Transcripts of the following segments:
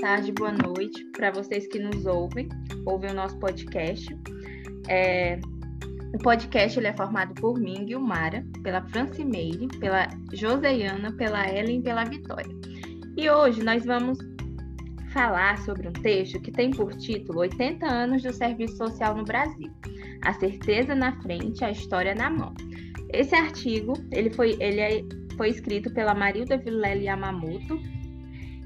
tarde, boa noite para vocês que nos ouvem, ouvem o nosso podcast. É, o podcast ele é formado por mim, Guilmara, pela Francimeire, pela Joseiana, pela Ellen e pela Vitória. E hoje nós vamos falar sobre um texto que tem por título 80 anos do serviço social no Brasil. A certeza na frente, a história na mão. Esse artigo, ele foi, ele é, foi escrito pela Marilda Vilele Yamamoto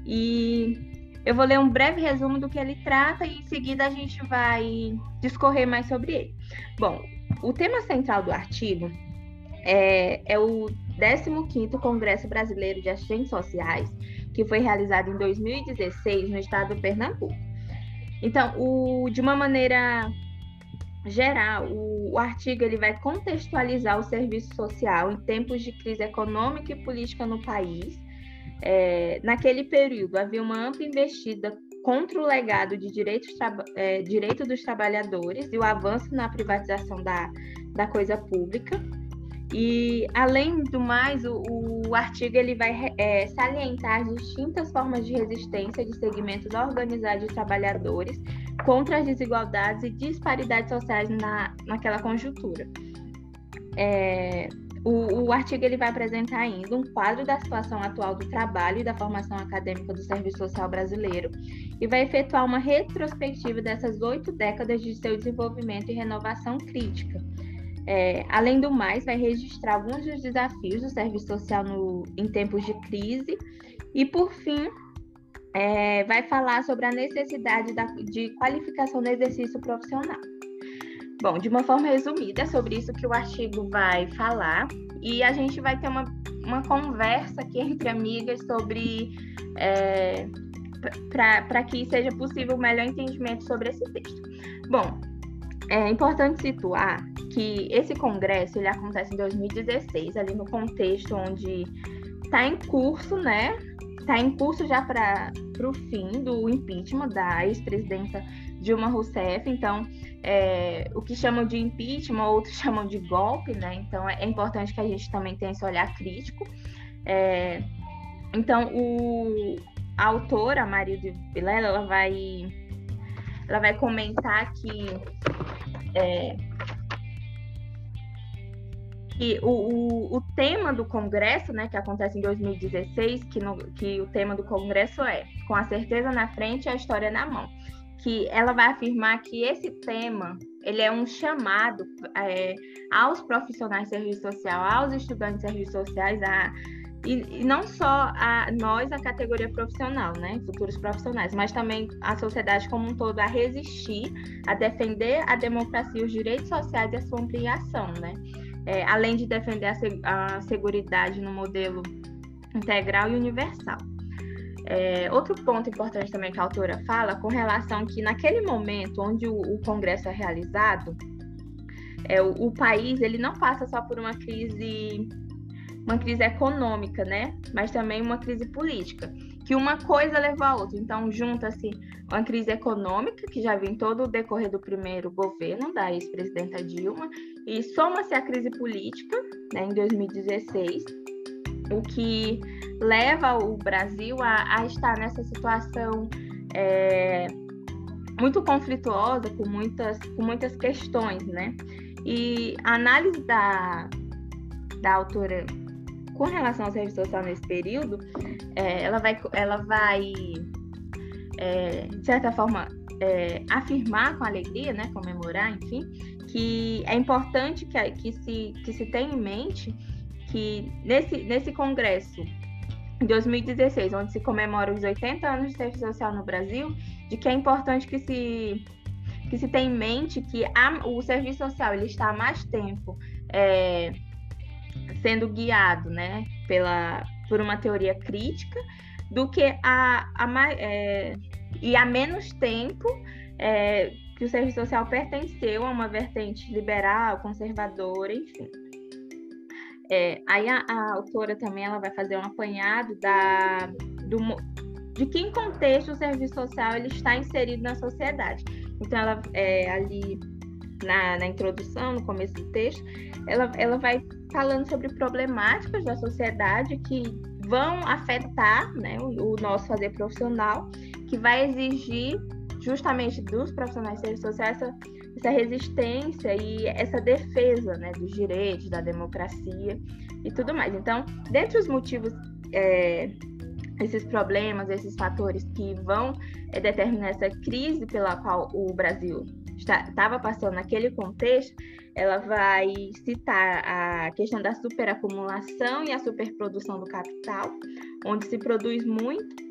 e eu vou ler um breve resumo do que ele trata e em seguida a gente vai discorrer mais sobre ele. Bom, o tema central do artigo é, é o 15º Congresso Brasileiro de Assistentes Sociais, que foi realizado em 2016 no estado do Pernambuco. Então, o, de uma maneira geral, o, o, artigo ele vai contextualizar o serviço social em tempos de crise econômica e política no país. É, naquele período, havia uma ampla investida contra o legado de direitos é, direito dos trabalhadores e o avanço na privatização da, da coisa pública. E, além do mais, o, o artigo ele vai é, salientar distintas formas de resistência de segmentos organizados de trabalhadores contra as desigualdades e disparidades sociais na, naquela conjuntura. É, o, o, artigo ele vai apresentar ainda um quadro da situação atual do trabalho e da formação acadêmica do Serviço Social brasileiro e vai efetuar uma retrospectiva dessas oito décadas de seu desenvolvimento e renovação crítica. É, além do mais, vai registrar alguns dos desafios do serviço social no, em tempos de crise e, por fim, é, vai falar sobre a necessidade da, de qualificação no exercício profissional. Bom, de uma forma resumida, é sobre isso que o artigo vai falar, e a gente vai ter uma, uma conversa aqui entre amigas sobre. É, para que seja possível o melhor entendimento sobre esse texto. Bom, é importante situar que esse congresso ele acontece em 2016, ali no contexto onde está em curso, né, está em curso já para o fim do impeachment da ex-presidenta Dilma Rousseff. Então, é, o que chamam de impeachment, outros chamam de golpe, né? Então, é, é importante que a gente também tenha esse olhar crítico. É, então, o, a autora, a Maria de Vilela, ela vai, ela vai comentar que é, que o, o, o, tema do Congresso, né, que acontece em 2016, que, no, que o tema do Congresso é Com a certeza na frente e a história na mão. Que ela vai afirmar que esse tema ele é um chamado é, aos profissionais de serviço social, aos estudantes de serviços sociais, a, e, e, não só a nós, a categoria profissional, né, futuros profissionais, mas também a sociedade como um todo a resistir, a defender a democracia, os direitos sociais e a sua ampliação, né é, além de defender a, a segurança no modelo integral e universal. É, outro ponto importante também que a autora fala com relação que naquele momento onde o, o Congresso é realizado, é, o, o, país ele não passa só por uma crise, uma crise econômica, né? Mas também uma crise política que uma coisa leva a outra. Então, junta-se uma crise econômica, que já vem todo o decorrer do primeiro governo da ex-presidenta Dilma, e soma-se a crise política, né, em 2016, o que leva o Brasil a, a estar nessa situação é, muito conflituosa, com muitas, com muitas questões, né? E a análise da, da autora com relação ao serviço social nesse período, é, ela vai, ela vai é, de certa forma, é, afirmar com alegria, né, comemorar, enfim, que é importante que, que, se, que se tenha em mente que nesse, nesse congresso em 2016, onde se comemora os 80 anos de serviço social no Brasil, de que é importante que se que se tenha em mente que a, o serviço social ele está há mais tempo é, sendo guiado né, pela, por uma teoria crítica do que a, a é, e há menos tempo é, que o serviço social pertenceu a uma vertente liberal, conservadora, enfim. É, aí a, a, autora também ela vai fazer um apanhado da, do, de que contexto o serviço social ele está inserido na sociedade. Então, ela é, ali na, na introdução, no começo do texto, ela, ela vai falando sobre problemáticas da sociedade que vão afetar né, o, o nosso fazer profissional, que vai exigir justamente dos profissionais de serviços sociais essa, essa resistência e essa defesa né, dos direitos, da democracia e tudo mais. Então, dentre os motivos, é, esses problemas, esses fatores que vão é, determinar essa crise pela qual o Brasil estava passando naquele contexto, ela vai citar a questão da superacumulação e a superprodução do capital, onde se produz muito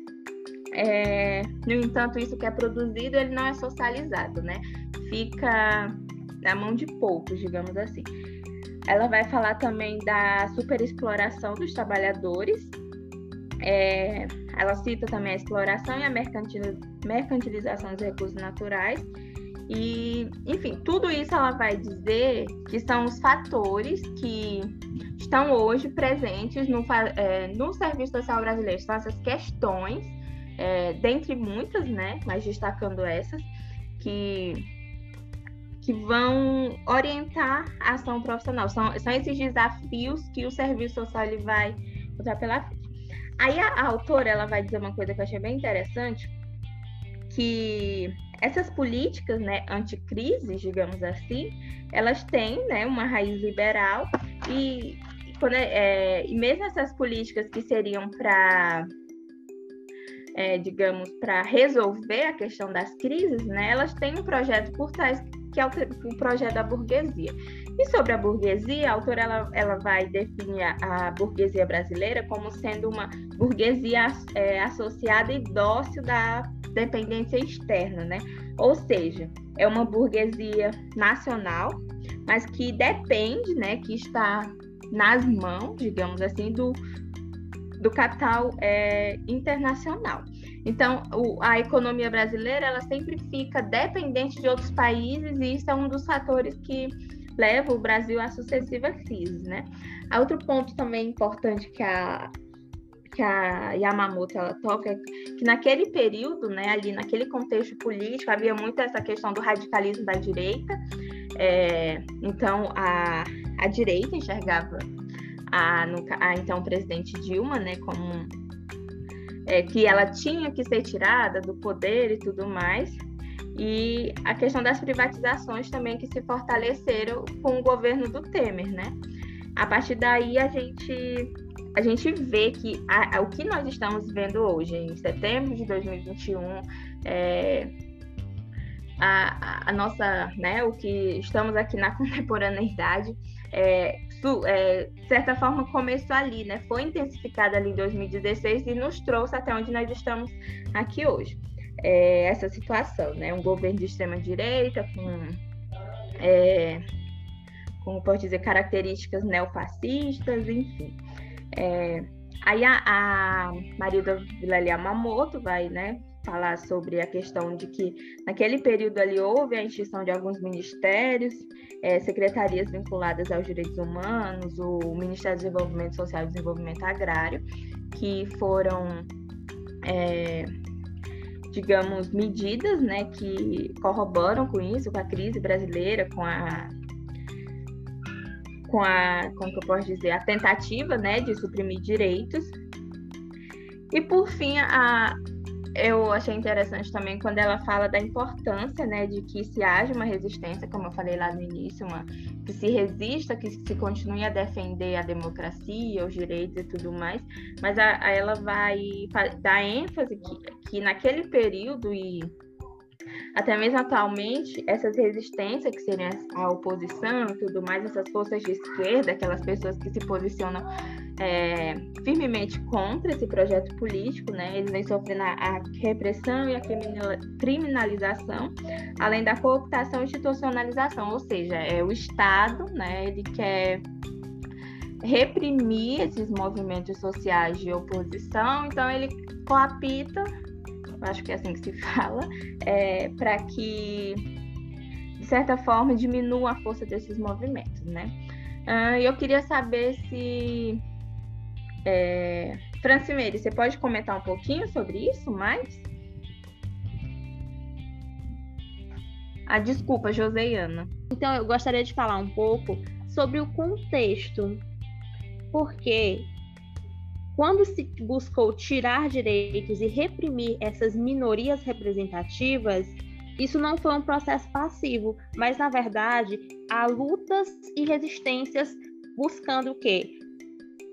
é, no entanto, isso que é produzido, ele não é socializado, né? Fica na mão de poucos, digamos assim. Ela vai falar também da superexploração dos trabalhadores. É, ela cita também a exploração e a mercantilização dos recursos naturais. E, enfim, tudo isso ela vai dizer que são os fatores que estão hoje presentes no, é, no Serviço Social Brasileiro. São essas questões é, dentre muitas, né, mas destacando essas, que, que vão orientar a ação profissional. São, são esses desafios que o serviço social ele vai botar pela frente. Aí a, a autora ela vai dizer uma coisa que eu achei bem interessante, que essas políticas, né, anticrises, digamos assim, elas têm, né, uma raiz liberal e, quando, é, é e mesmo essas políticas que seriam para é, digamos, para resolver a questão das crises, né, elas têm um projeto por trás que é o, o, projeto da burguesia. E sobre a burguesia, a autora ela, ela vai definir a, a burguesia brasileira como sendo uma burguesia é, associada e dócil da dependência externa, né? Ou seja, é uma burguesia nacional, mas que depende, né, que está nas mãos, digamos assim, do, do capital é, internacional. Então, o, a economia brasileira ela sempre fica dependente de outros países e isso é um dos fatores que leva o Brasil a sucessivas crises, né? Outro ponto também importante que a que a Yamamoto ela toca é que naquele período, né, ali naquele contexto político havia muito essa questão do radicalismo da direita. É, então a, a direita enxergava a, a então presidente Dilma, né, como é, que ela tinha que ser tirada do poder e tudo mais, e a questão das privatizações também que se fortaleceram com o governo do Temer, né? A partir daí a gente a gente vê que a, a, o que nós estamos vendo hoje, em setembro de 2021, é, a, a, nossa, né, o que estamos aqui na contemporaneidade, é, é, de certa forma começou ali, né? Foi intensificada ali em 2016 e nos trouxe até onde nós estamos aqui hoje. É, essa situação, né? Um governo de extrema direita com, é, como pode dizer, características neofascistas, enfim. É, aí a, a Marilda Vilela Yamamoto vai, né? Falar sobre a questão de que naquele período ali houve a extinção de alguns ministérios, é, secretarias vinculadas aos direitos humanos, o Ministério do Desenvolvimento Social e Desenvolvimento Agrário, que foram, é, digamos, medidas né, que corroboram com isso, com a crise brasileira, com a com a, como que eu posso dizer, a tentativa né, de suprimir direitos. E por fim, a, eu achei interessante também quando ela fala da importância, né, de que se haja uma resistência, como eu falei lá no início, uma, que se resista, que se continue a defender a democracia, os direitos e tudo mais, mas a, a ela vai dar ênfase que, que naquele período e até mesmo atualmente, essas resistências, que seriam a oposição e tudo mais, essas forças de esquerda, aquelas pessoas que se posicionam é, firmemente contra esse projeto político, né? Eles vêm sofrendo a, repressão e a criminalização, além da cooptação e institucionalização, ou seja, é o Estado, né? Ele quer reprimir esses movimentos sociais de oposição, então ele coapita acho que é assim que se fala, é, para que, de certa forma, diminua a força desses movimentos, né? Uh, eu queria saber se... É, Francimeire, você pode comentar um pouquinho sobre isso mais? Ah, desculpa, Joseiana. Então, eu gostaria de falar um pouco sobre o contexto. Porque quando se buscou tirar direitos e reprimir essas minorias representativas, isso não foi um processo passivo, mas na verdade há lutas e resistências buscando o quê?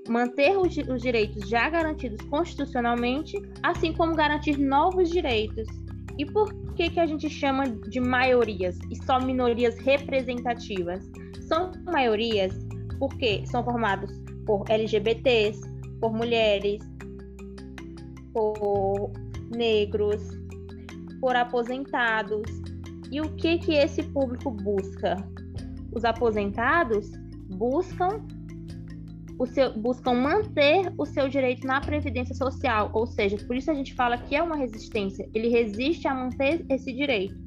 Manter os, os direitos já garantidos constitucionalmente, assim como garantir novos direitos. E por que, que a gente chama de maiorias e só minorias representativas? São maiorias porque são formados por LGBTs, por mulheres, por negros, por aposentados. E o que que esse público busca? Os aposentados buscam o seu, buscam manter o seu direito na previdência social, ou seja, por isso a gente fala que é uma resistência. Ele resiste a manter esse direito.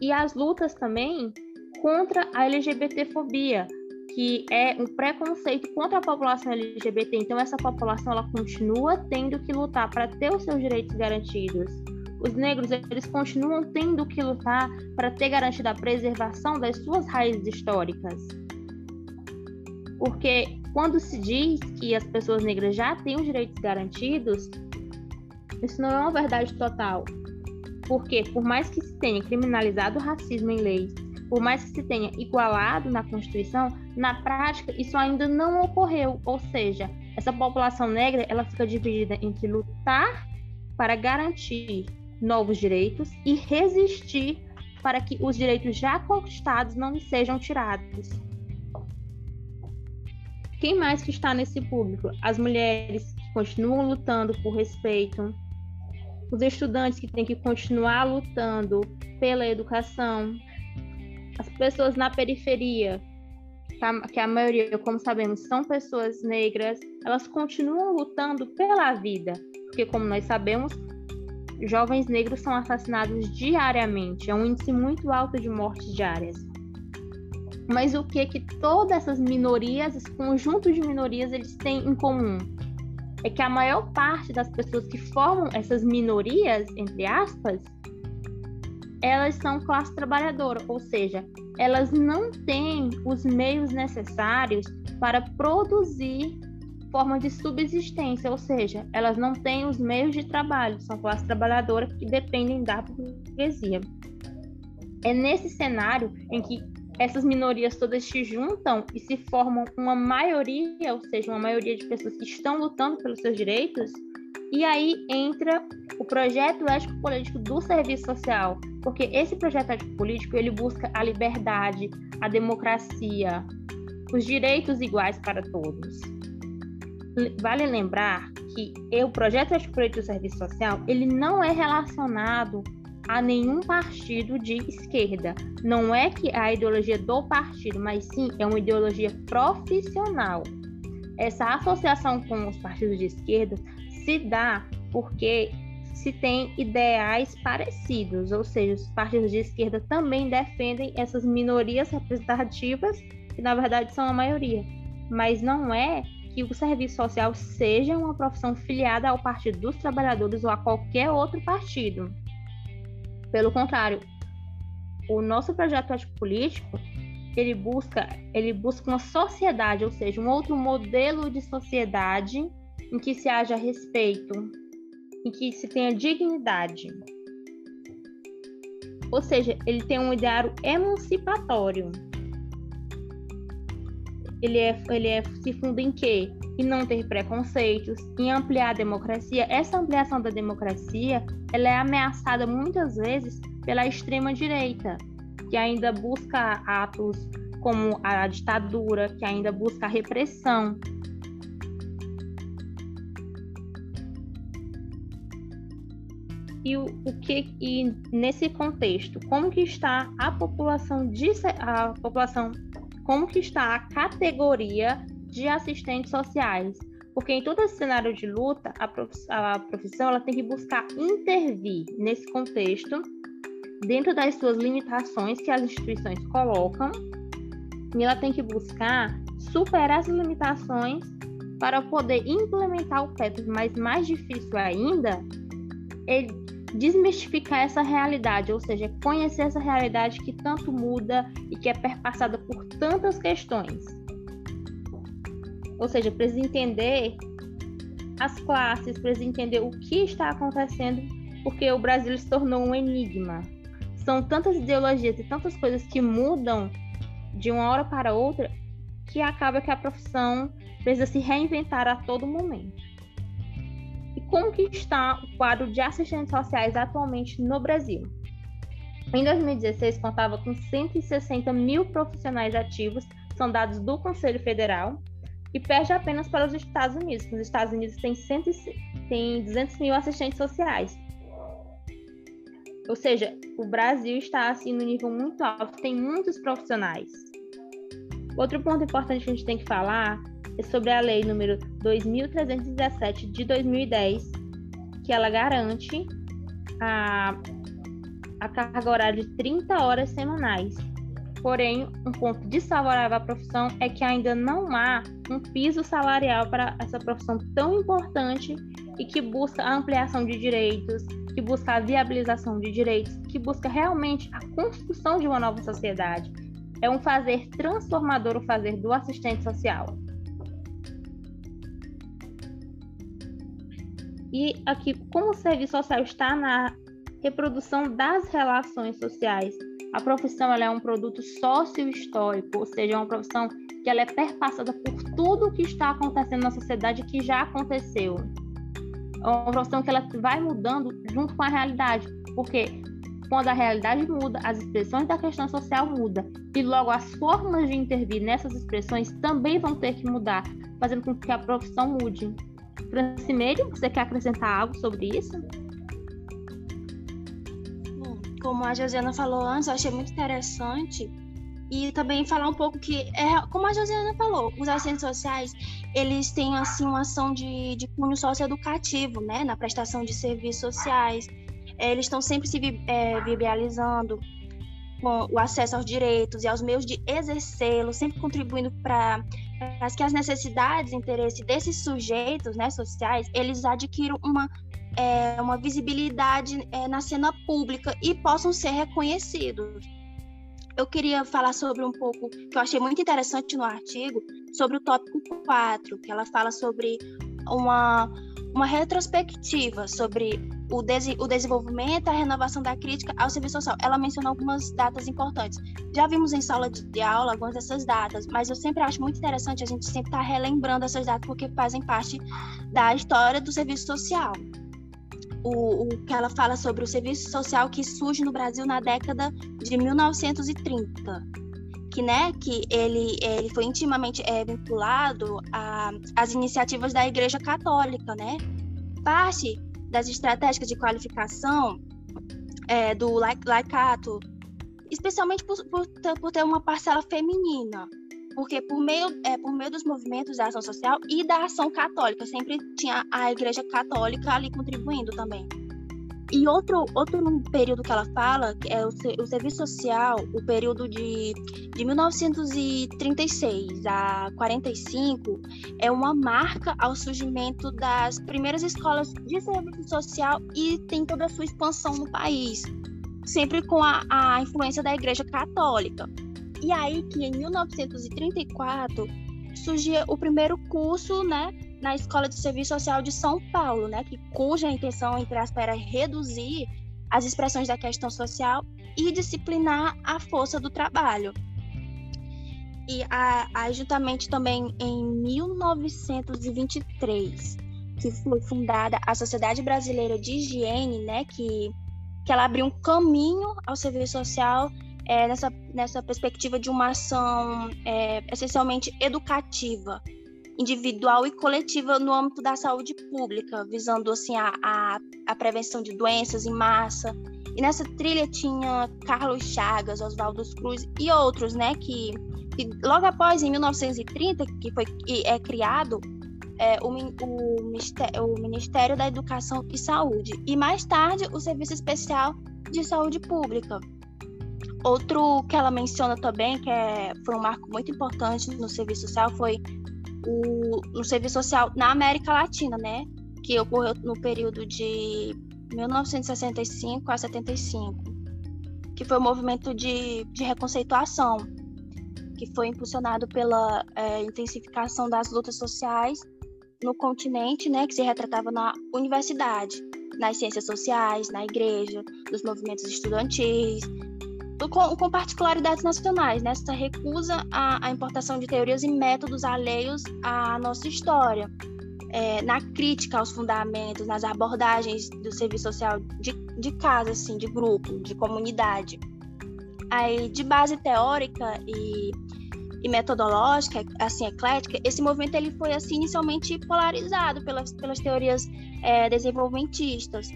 E as lutas também contra a LGBTfobia, que é um preconceito contra a população LGBT. Então essa população ela continua tendo que lutar para ter os seus direitos garantidos. Os negros eles continuam tendo que lutar para ter garantida a preservação das suas raízes históricas. Porque quando se diz que as pessoas negras já têm os direitos garantidos, isso não é uma verdade total. Porque por mais que se tenha criminalizado o racismo em leis, por mais que se tenha igualado na Constituição, na prática isso ainda não ocorreu, ou seja, essa população negra ela fica dividida entre lutar para garantir novos direitos e resistir para que os direitos já conquistados não sejam tirados. Quem mais que está nesse público? As mulheres que continuam lutando por respeito, os estudantes que têm que continuar lutando pela educação, as pessoas na periferia, que a maioria, como sabemos, são pessoas negras, elas continuam lutando pela vida, porque como nós sabemos, jovens negros são assassinados diariamente, é um índice muito alto de mortes diárias. Mas o que que todas essas minorias, esse conjunto de minorias, eles têm em comum? É que a maior parte das pessoas que formam essas minorias, entre aspas, elas são classe trabalhadora, ou seja, elas não têm os meios necessários para produzir forma de subsistência, ou seja, elas não têm os meios de trabalho, são classe trabalhadora que dependem da burguesia. É nesse cenário em que essas minorias todas se juntam e se formam uma maioria, ou seja, uma maioria de pessoas que estão lutando pelos seus direitos, e aí entra o projeto ético-político do serviço social, porque esse projeto ético-político ele busca a liberdade, a democracia, os direitos iguais para todos. Vale lembrar que o projeto ético-político do serviço social ele não é relacionado a nenhum partido de esquerda. Não é que a ideologia do partido, mas sim é uma ideologia profissional. Essa associação com os partidos de esquerda se dá porque se tem ideais parecidos, ou seja, os partidos de esquerda também defendem essas minorias representativas, que na verdade são a maioria, mas não é que o serviço social seja uma profissão filiada ao Partido dos Trabalhadores ou a qualquer outro partido. Pelo contrário, o nosso projeto político ele busca ele busca uma sociedade, ou seja, um outro modelo de sociedade em que se haja respeito, em que se tenha dignidade. Ou seja, ele tem um ideário emancipatório. Ele, é, ele é, se funda em quê? Em não ter preconceitos, em ampliar a democracia. Essa ampliação da democracia ela é ameaçada muitas vezes pela extrema-direita, que ainda busca atos como a ditadura, que ainda busca a repressão, e o, o que e nesse contexto como que está a população de a população como que está a categoria de assistentes sociais? Porque em todo esse cenário de luta a, a profissão ela tem que buscar intervir nesse contexto dentro das suas limitações que as instituições colocam e ela tem que buscar superar as limitações para poder implementar o PEP, mas mais difícil ainda desmistificar essa realidade, ou seja, conhecer essa realidade que tanto muda e que é perpassada por tantas questões. Ou seja, precisa entender as classes, precisa entender o que está acontecendo, porque o Brasil se tornou um enigma. São tantas ideologias e tantas coisas que mudam de uma hora para outra que acaba que a profissão precisa se reinventar a todo momento. E como que está o quadro de assistentes sociais atualmente no Brasil? Em 2016, contava com 160 mil profissionais ativos, são dados do Conselho Federal, e perde apenas para os Estados Unidos. Os Estados Unidos têm, 100, têm 200 mil assistentes sociais. Ou seja, o Brasil está assim no nível muito alto, tem muitos profissionais. Outro ponto importante que a gente tem que falar sobre a lei número 2317 de 2010, que ela garante a, a carga horária de 30 horas semanais. Porém, um ponto desfavorável à profissão é que ainda não há um piso salarial para essa profissão tão importante e que busca a ampliação de direitos, que busca a viabilização de direitos, que busca realmente a construção de uma nova sociedade. É um fazer transformador o fazer do assistente social. E aqui, como o serviço social está na reprodução das relações sociais, a profissão é um produto sócio-histórico, ou seja, é uma profissão que ela é perpassada por tudo o que está acontecendo na sociedade que já aconteceu. É uma profissão que ela vai mudando junto com a realidade, porque quando a realidade muda, as expressões da questão social mudam e logo as formas de intervir nessas expressões também vão ter que mudar, fazendo com que a profissão mude. Francimeiro, você quer acrescentar algo sobre isso? como a Josiana falou antes, eu achei muito interessante. E também falar um pouco que, é, como a Josiana falou, os assistentes sociais, eles têm, assim, uma ação de, de cunho socioeducativo, né? Na prestação de serviços sociais. É, eles estão sempre se é, viabilizando com o acesso aos direitos e aos meios de exercê-los, sempre contribuindo para que as necessidades e interesses desses sujeitos né, sociais, eles adquiram uma é, uma visibilidade é, na cena pública e possam ser reconhecidos. Eu queria falar sobre um pouco, que eu achei muito interessante no artigo, sobre o tópico 4, que ela fala sobre uma, uma retrospectiva sobre o, des, o desenvolvimento a renovação da crítica ao serviço social. Ela mencionou algumas datas importantes. Já vimos em sala de aula algumas dessas datas, mas eu sempre acho muito interessante a gente sempre estar tá relembrando essas datas porque fazem parte da história do serviço social o, o, que ela fala sobre o serviço social que surge no Brasil na década de 1930, que, né, que ele, ele foi intimamente é, vinculado às iniciativas da Igreja Católica, né? Parte das estratégias de qualificação é, do laicato, especialmente por, por, por ter uma parcela feminina, porque por meio, é, por meio dos movimentos da ação social e da ação católica, sempre tinha a Igreja Católica ali contribuindo também. E outro, outro período que ela fala é o, o serviço social, o período de, de 1936 a 45, é uma marca ao surgimento das primeiras escolas de serviço social e tem toda a sua expansão no país, sempre com a, a influência da Igreja Católica. E aí que em 1934 surgia o primeiro curso, né, na Escola de Serviço Social de São Paulo, né, que cuja intenção entre aspas era reduzir as expressões da questão social e disciplinar a força do trabalho. E aí, juntamente também em 1923, que foi fundada a Sociedade Brasileira de Higiene, né, que, que ela abriu um caminho ao serviço social é, nessa, nessa perspectiva de uma ação é, essencialmente educativa, individual e coletiva no âmbito da saúde pública, visando assim a, a, a prevenção de doenças em massa. E nessa trilha tinha Carlos Chagas, Oswaldo Cruz e outros, né, que, que logo após, em 1930, que foi que é criado é, o, o, o Ministério da Educação e Saúde, e mais tarde o Serviço Especial de Saúde Pública, Outro que ela menciona também, que é, foi um marco muito importante no serviço social, foi o, no serviço social na América Latina, né? Que ocorreu no período de 1965 a 75, que foi um movimento de, de reconceituação, que foi impulsionado pela é, intensificação das lutas sociais no continente, né, que se retratava na universidade, nas ciências sociais, na igreja, nos movimentos estudantis, com, com particularidades nacionais, né, recusa à, à, importação de teorias e métodos alheios à nossa história, é, na crítica aos fundamentos, nas abordagens do serviço social de, de casa, assim, de grupo, de comunidade. Aí, de base teórica e, e metodológica, assim, eclética, esse movimento ele foi, assim, inicialmente polarizado pelas, pelas teorias é, desenvolvimentistas,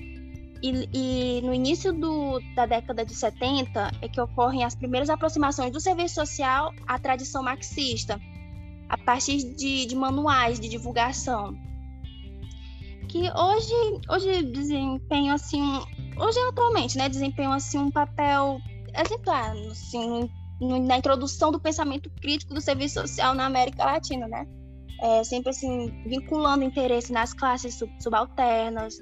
e, e, no início do, da década de 70 é que ocorrem as primeiras aproximações do serviço social à tradição marxista, a partir de, de manuais de divulgação, que hoje, hoje desempenham assim, hoje atualmente, né, desempenham assim um papel exemplar, assim, na introdução do pensamento crítico do serviço social na América Latina, né? É, sempre assim vinculando interesse nas classes subalternas,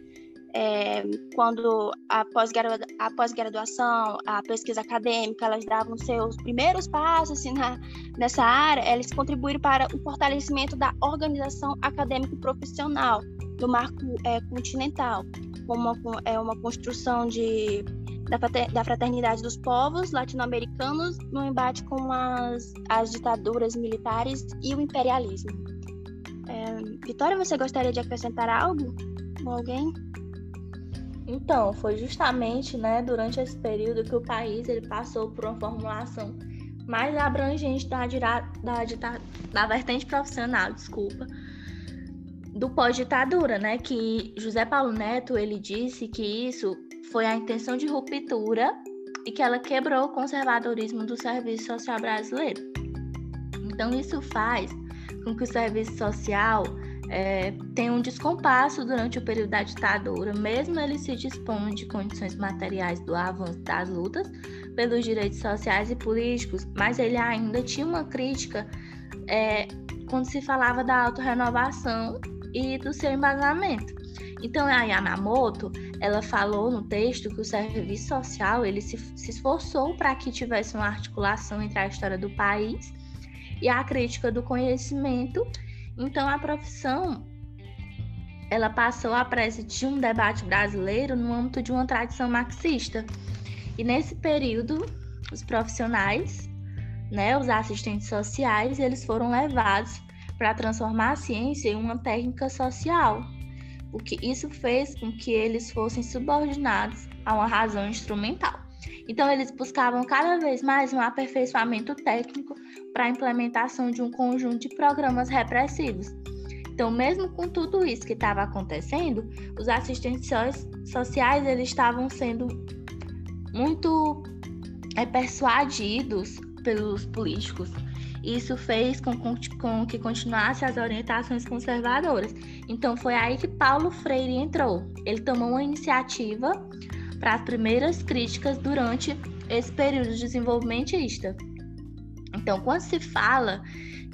é, quando a pós-graduação, a, pesquisa acadêmica, elas davam seus primeiros passos assim, na, nessa área, eles contribuíram para o fortalecimento da organização acadêmico profissional do marco é, continental, como uma, é, uma construção de, da fraternidade dos povos latino-americanos no embate com as, as ditaduras militares e o imperialismo. É, Vitória, você gostaria de acrescentar algo? Ou alguém? Então, foi justamente né, durante esse período que o país ele passou por uma formulação mais abrangente da, da, da, da vertente profissional, desculpa, do pós-ditadura, né? Que José Paulo Neto ele disse que isso foi a intenção de ruptura e que ela quebrou o conservadorismo do serviço social brasileiro. Então isso faz com que o serviço social é, tem um descompasso durante o período da ditadura, mesmo ele se dispondo de condições materiais do avanço das lutas pelos direitos sociais e políticos, mas ele ainda tinha uma crítica é, quando se falava da autorrenovação e do seu embasamento. Então, a Yamamoto, ela falou no texto que o serviço social ele se, se esforçou para que tivesse uma articulação entre a história do país e a crítica do conhecimento então a profissão ela passou a presidir um debate brasileiro no âmbito de uma tradição marxista. E nesse período, os profissionais, né, os assistentes sociais, eles foram levados para transformar a ciência em uma técnica social. O que isso fez com que eles fossem subordinados a uma razão instrumental. Então, eles buscavam cada vez mais um aperfeiçoamento técnico para a implementação de um conjunto de programas repressivos. Então, mesmo com tudo isso que estava acontecendo, os assistentes sociais eles estavam sendo muito é, persuadidos pelos políticos. Isso fez com, com, com que continuasse as orientações conservadoras. Então, foi aí que Paulo Freire entrou. Ele tomou uma iniciativa para as primeiras críticas durante esse período desenvolvimentista. Então, quando se fala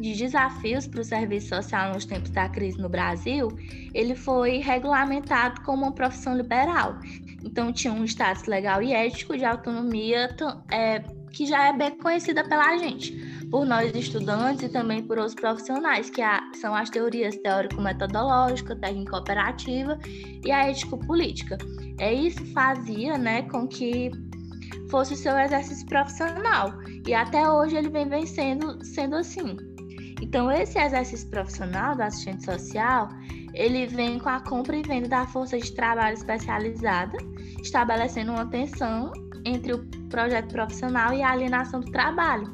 de desafios para o serviço social nos tempos da crise no Brasil, ele foi regulamentado como uma profissão liberal. Então, tinha um status legal e ético de autonomia é, que já é bem conhecida pela gente, por nós estudantes e também por outros profissionais, que são as teorias teórico-metodológica, técnico-operativa e a ético-política. É isso fazia né, com que fosse o seu exercício profissional. E até hoje ele vem vencendo sendo assim. Então, esse exercício profissional do assistente social, ele vem com a compra e venda da força de trabalho especializada, estabelecendo uma tensão entre o projeto profissional e a alienação do trabalho,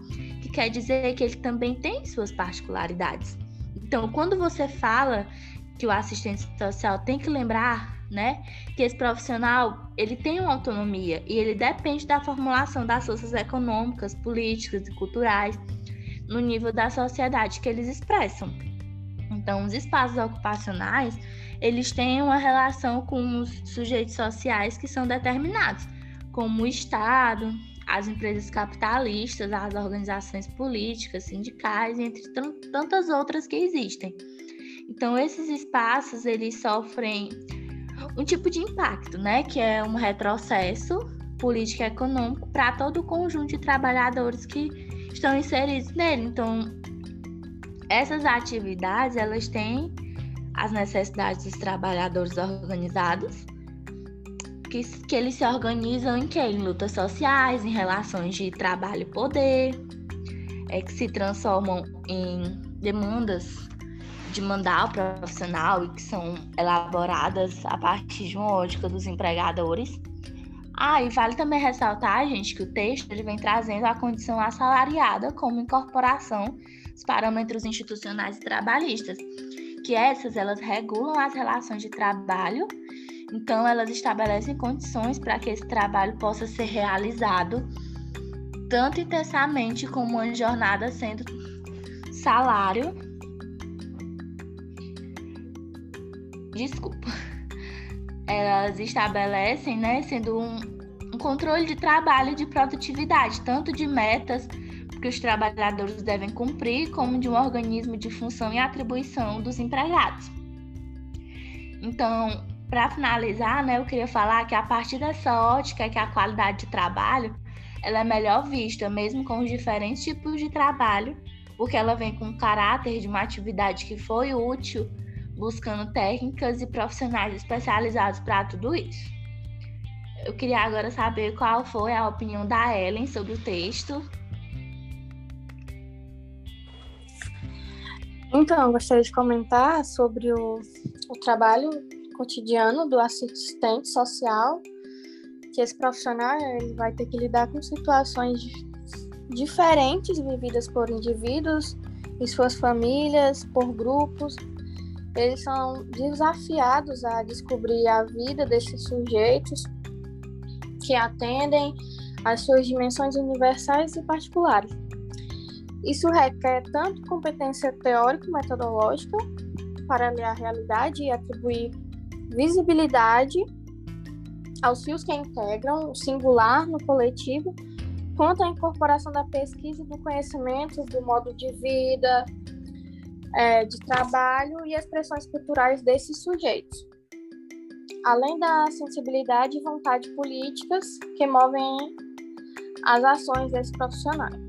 quer dizer que ele também tem suas particularidades. Então, quando você fala que o assistente social tem que lembrar né? Que esse profissional, ele tem uma autonomia e ele depende da formulação das forças econômicas, políticas e culturais no nível da sociedade que eles expressam. Então, os espaços ocupacionais, eles têm uma relação com os sujeitos sociais que são determinados, como o Estado, as empresas capitalistas, as organizações políticas, sindicais, entre tantas outras que existem. Então, esses espaços, eles sofrem um tipo de impacto, né, que é um retrocesso político e econômico para todo o conjunto de trabalhadores que estão inseridos nele. Então, essas atividades, elas têm as necessidades dos trabalhadores organizados, que, que eles se organizam em quê? Em lutas sociais, em relações de trabalho e poder, é, que se transformam em demandas de mandar profissional e que são elaboradas a partir de uma ótica dos empregadores. Ah, e vale também ressaltar, gente, que o texto ele vem trazendo a condição assalariada como incorporação dos parâmetros institucionais e trabalhistas, que essas elas regulam as relações de trabalho, então elas estabelecem condições para que esse trabalho possa ser realizado tanto intensamente como uma jornada sendo salário. Desculpa. Elas estabelecem, né, sendo um, um controle de trabalho e de produtividade, tanto de metas que os trabalhadores devem cumprir, como de um organismo de função e atribuição dos empregados. Então, para finalizar, né, eu queria falar que a partir dessa ótica é que a qualidade de trabalho ela é melhor vista, mesmo com os diferentes tipos de trabalho, porque ela vem com o caráter de uma atividade que foi útil, buscando técnicas e profissionais especializados para tudo isso. Eu queria agora saber qual foi a opinião da Ellen sobre o texto. Então, eu gostaria de comentar sobre o, o trabalho cotidiano do assistente social que esse profissional ele vai ter que lidar com situações diferentes vividas por indivíduos e suas famílias, por grupos. Eles são desafiados a descobrir a vida desses sujeitos que atendem às suas dimensões universais e particulares. Isso requer tanto competência teórico-metodológica para ler a realidade e atribuir visibilidade aos fios que integram o singular no coletivo, quanto à incorporação da pesquisa e do conhecimento do modo de vida, é, de trabalho e expressões culturais desses sujeitos, além da sensibilidade e vontade políticas que movem as ações desses profissionais.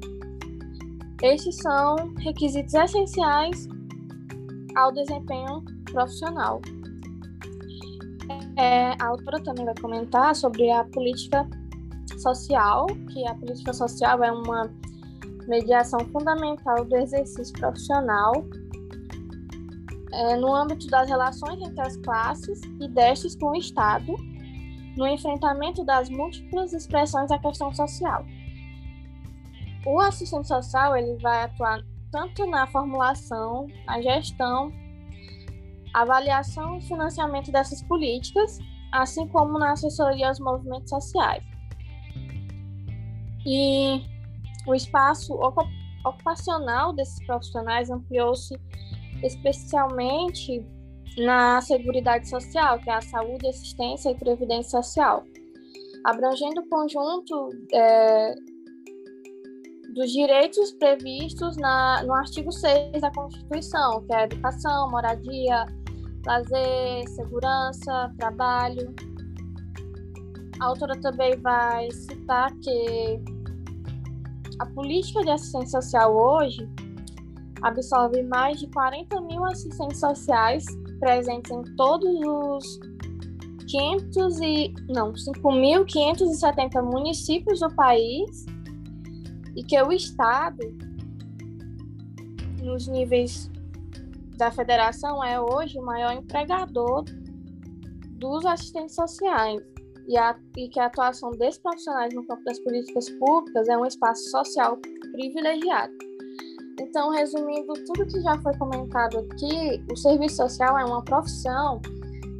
Estes são requisitos essenciais ao desempenho profissional. É, a autora também vai comentar sobre a política social, que a política social é uma mediação fundamental do exercício profissional é, no âmbito das relações entre as classes e destes com o Estado, no enfrentamento das múltiplas expressões da questão social. O assistente social ele vai atuar tanto na formulação, na gestão avaliação e financiamento dessas políticas, assim como na assessoria aos movimentos sociais. E o espaço ocupacional desses profissionais ampliou-se especialmente na Seguridade Social, que é a saúde, assistência e previdência social, abrangendo o conjunto é, dos direitos previstos na, no artigo 6 da Constituição, que é a educação, moradia, lazer, segurança, trabalho. A autora também vai citar que a política de assistência social hoje absorve mais de 40 mil assistentes sociais presentes em todos os 500 e não 5.570 municípios do país e que o estado nos níveis da federação é hoje o maior empregador dos assistentes sociais e, a, e que a atuação desses profissionais no campo das políticas públicas é um espaço social privilegiado. Então, resumindo tudo que já foi comentado aqui, o serviço social é uma profissão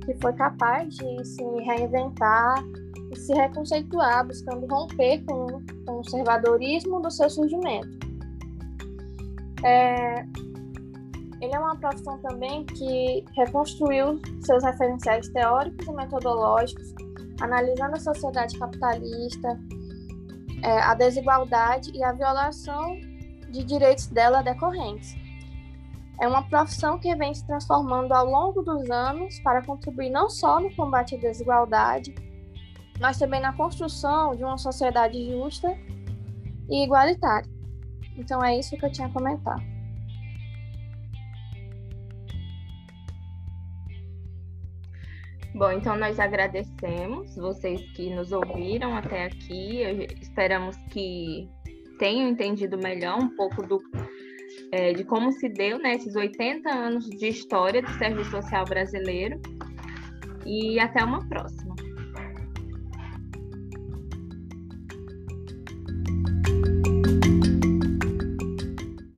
que foi capaz de se reinventar e se reconceituar, buscando romper com o conservadorismo do seu surgimento. É, ele é uma profissão também que reconstruiu seus referenciais teóricos e metodológicos, analisando a sociedade capitalista, é, a desigualdade e a violação de direitos dela decorrentes. É uma profissão que vem se transformando ao longo dos anos para contribuir não só no combate à desigualdade, mas também na construção de uma sociedade justa e igualitária. Então é isso que eu tinha a comentar. Bom, então nós agradecemos vocês que nos ouviram até aqui. Esperamos que tenham entendido melhor um pouco do, é, de como se deu né, esses 80 anos de história do serviço social brasileiro. E até uma próxima.